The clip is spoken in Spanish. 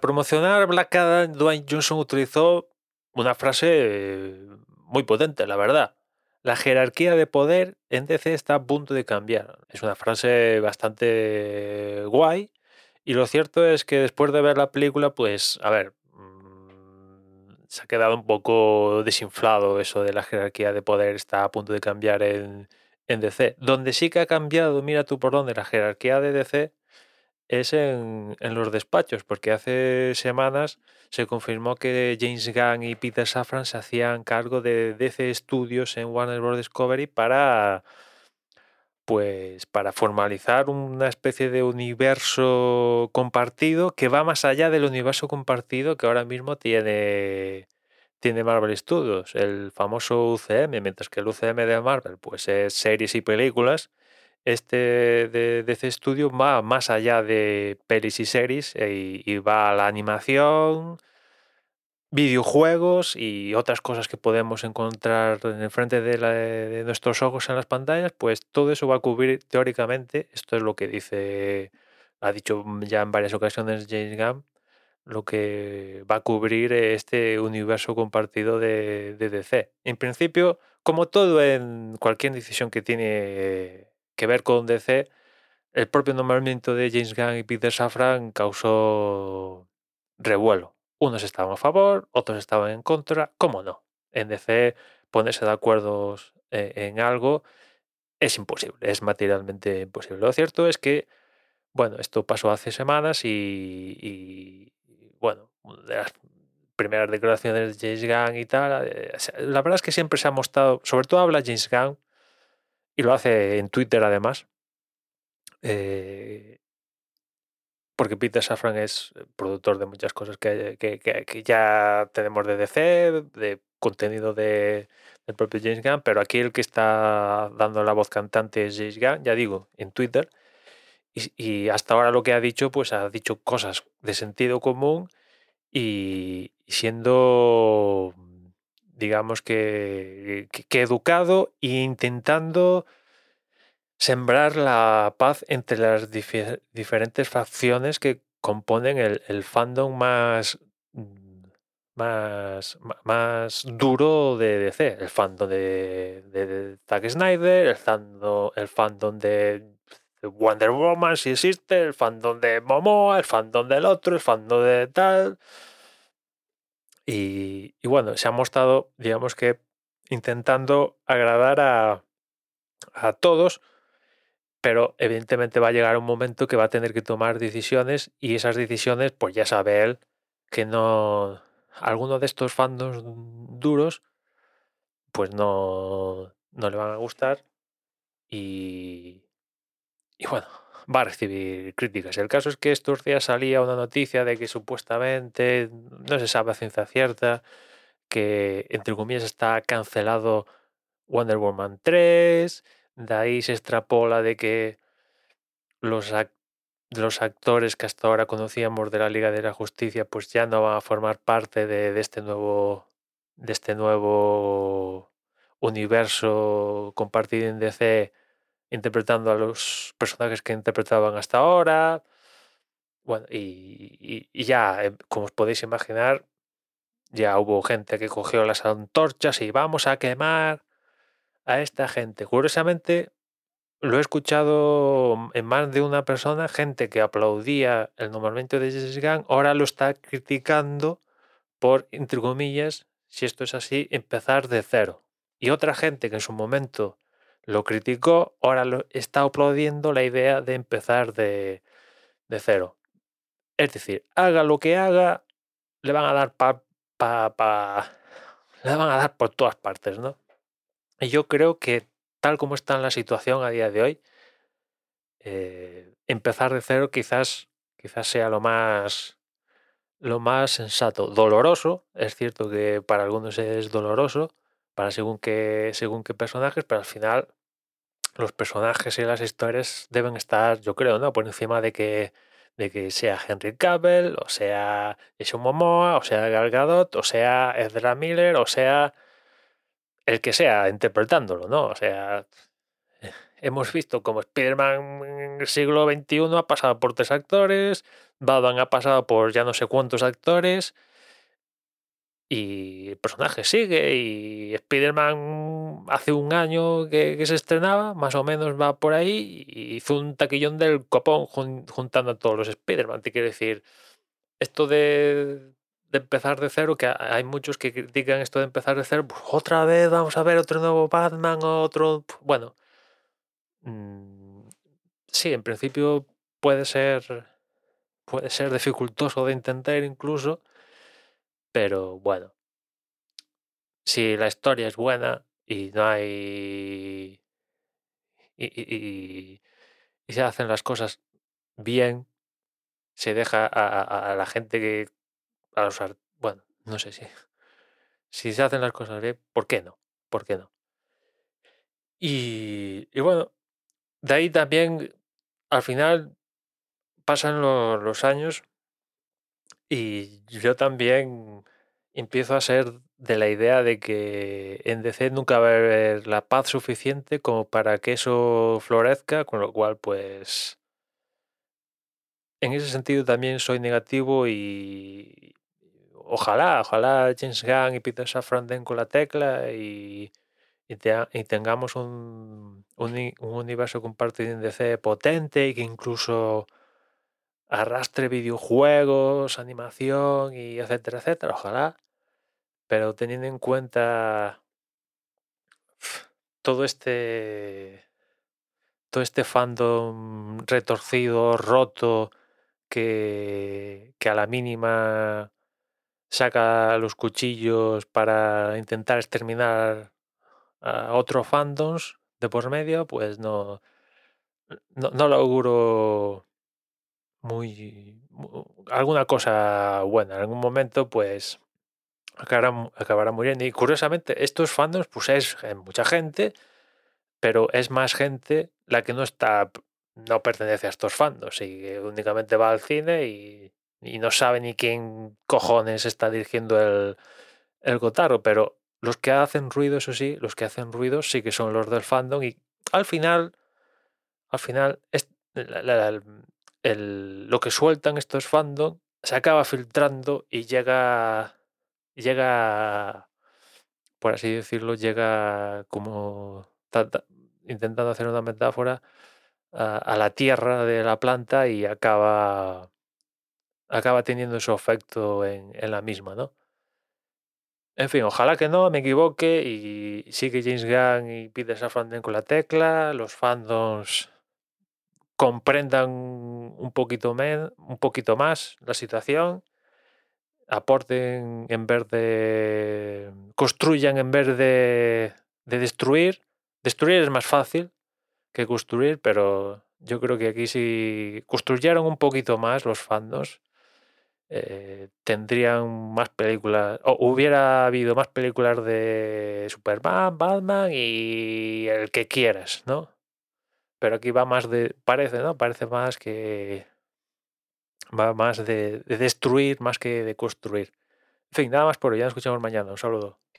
Promocionar Black Adam, Dwayne Johnson utilizó una frase muy potente, la verdad. La jerarquía de poder en DC está a punto de cambiar. Es una frase bastante guay. Y lo cierto es que después de ver la película, pues, a ver, mm, se ha quedado un poco desinflado eso de la jerarquía de poder está a punto de cambiar en, en DC. Donde sí que ha cambiado, mira tú por dónde, la jerarquía de DC es en, los despachos, porque hace semanas se confirmó que James Gunn y Peter Safran se hacían cargo de DC Studios en Warner Bros. Discovery para pues para formalizar una especie de universo compartido que va más allá del universo compartido que ahora mismo tiene tiene Marvel Studios, el famoso UCM, mientras que el UCM de Marvel pues es series y películas este de DC Studio va más allá de pelis y series eh, y, va a la animación, videojuegos y otras cosas que podemos encontrar en frente de, de, nuestros ojos en las pantallas, pues todo eso va a cubrir teóricamente, esto es lo que dice, ha dicho ya en varias ocasiones James Gunn, lo que va a cubrir este universo compartido de, de DC. En principio, como todo en cualquier decisión que tiene que ver con DC, el propio nombramiento de James Gunn y Peter Safran causó revuelo. Unos estaban a favor, otros estaban en contra. ¿Cómo no? En DC ponerse de acuerdo eh, en algo es imposible, es materialmente imposible. Lo cierto es que, bueno, esto pasó hace semanas y, y bueno, de las primeras declaraciones de James Gunn y tal, eh, la verdad es que siempre se ha mostrado, sobre todo habla James Gunn, y lo hace en Twitter además. Eh, porque Peter Safran es productor de muchas cosas que, que, ya tenemos de DC, de contenido de, del propio James Gunn, pero aquí el que está dando la voz cantante es James Gunn, ya digo, en Twitter. Y, hasta ahora lo que ha dicho, pues ha dicho cosas de sentido común y siendo digamos que, educado e intentando sembrar la paz entre las diferentes facciones que componen el, fandom más, más, más duro de DC. El fandom de, de, Zack Snyder, el fandom, el fandom de Wonder Woman, si existe, el fandom de Momoa, el fandom del otro, el fandom de tal. Y, y, bueno, se ha mostrado, digamos que, intentando agradar a, a todos, pero evidentemente va a llegar un momento que va a tener que tomar decisiones y esas decisiones, pues ya sabe él que no. Alguno de estos fandoms duros, pues no, no le van a gustar y. Y bueno, va a recibir críticas. El caso es que estos días salía una noticia de que supuestamente, no se sabe a ciencia cierta, que entre comillas está cancelado Wonder Woman 3, de ahí se extrapola de que los, los actores que hasta ahora conocíamos de la Liga de la Justicia pues ya no van a formar parte de, de este nuevo de este nuevo universo compartido en DC interpretando a los personajes que interpretaban hasta ahora. Bueno, y, ya, eh, como os podéis imaginar, ya hubo gente que cogió las antorchas y vamos a quemar a esta gente. Curiosamente, lo he escuchado en más de una persona, gente que aplaudía el nombramiento de James Gunn, ahora lo está criticando por, entre comillas, si esto es así, empezar de cero. Y otra gente que en su momento lo criticó, ahora lo está aplaudiendo la idea de empezar de, de cero. Es decir, haga lo que haga, le van a dar pa, pa, pa, le van a dar por todas partes, ¿no? Y yo creo que tal como está la situación a día de hoy, eh, empezar de cero quizás, quizás sea lo más lo más sensato. Doloroso, es cierto que para algunos es doloroso, para según qué, según qué personajes, pero al final los personajes y las historias deben estar, yo creo, ¿no? Por encima de que, de que sea Henry Cavill, o sea Jason Momoa, o sea Gal Gadot, o sea Ezra Miller, o sea el que sea interpretándolo, ¿no? O sea, hemos visto como Spider-Man en el siglo XXI ha pasado por tres actores, Batman ha pasado por ya no sé cuántos actores, y el personaje sigue, y Spider-Man hace un año que, se estrenaba, más o menos va por ahí, y hizo un taquillón del copón juntando a todos los Spider-Man. Te quiero decir, esto de, empezar de cero, que hay muchos que critican esto de empezar de cero, pues otra vez vamos a ver otro nuevo Batman, otro... Bueno, mm, sí, en principio puede ser, puede ser dificultoso de intentar incluso, pero bueno, si la historia es buena y no hay... Y, se hacen las cosas bien, se deja a, la gente que... A los, bueno, no sé si... Si se hacen las cosas bien, ¿por qué no? ¿Por qué no? Y, y bueno, de ahí también, al final, pasan los años y yo también empiezo a ser de la idea de que en DC nunca va a haber la paz suficiente como para que eso florezca, con lo cual pues en ese sentido también soy negativo y ojalá, ojalá James Gunn y Peter Safran den con la tecla y, y, tengamos un, un, un universo compartido en DC potente y que incluso arrastre videojuegos, animación y etcétera, etcétera, ojalá. Pero teniendo en cuenta todo este todo este fandom retorcido, roto, que, que a la mínima saca los cuchillos para intentar exterminar a otros fandoms de por medio, pues no, no, no lo auguro muy, alguna cosa buena. En algún momento, pues acabará, acabará muriendo. Y curiosamente, estos fandoms, pues es eh, mucha gente, pero es más gente la que no está, no pertenece a estos fandoms y únicamente va al cine y, no sabe ni quién cojones está dirigiendo el, el Gotaro, pero los que hacen ruido, eso sí, los que hacen ruido sí que son los del fandom y al final, al final, lo que sueltan estos fandom se acaba filtrando y llega, llega, por así decirlo, llega como intentando hacer una metáfora a, la tierra de la planta y acaba, acaba teniendo su efecto en, la misma, ¿no? En fin, ojalá que no, me equivoque y sí que James Gunn y Peter Safran con la tecla, los fandoms comprendan un poquito, un poquito más la situación, aporten en vez de... construyan en vez de, de destruir. Destruir es más fácil que construir, pero yo creo que aquí si construyeron un poquito más los fandoms, eh, tendrían más películas, o hubiera habido más películas de Superman, Batman y el que quieras, ¿no? Pero aquí va más de. Parece, ¿no? Parece más que. Va más de, de destruir más que de construir. En fin, nada más por hoy. Ya nos escuchamos mañana. Un saludo.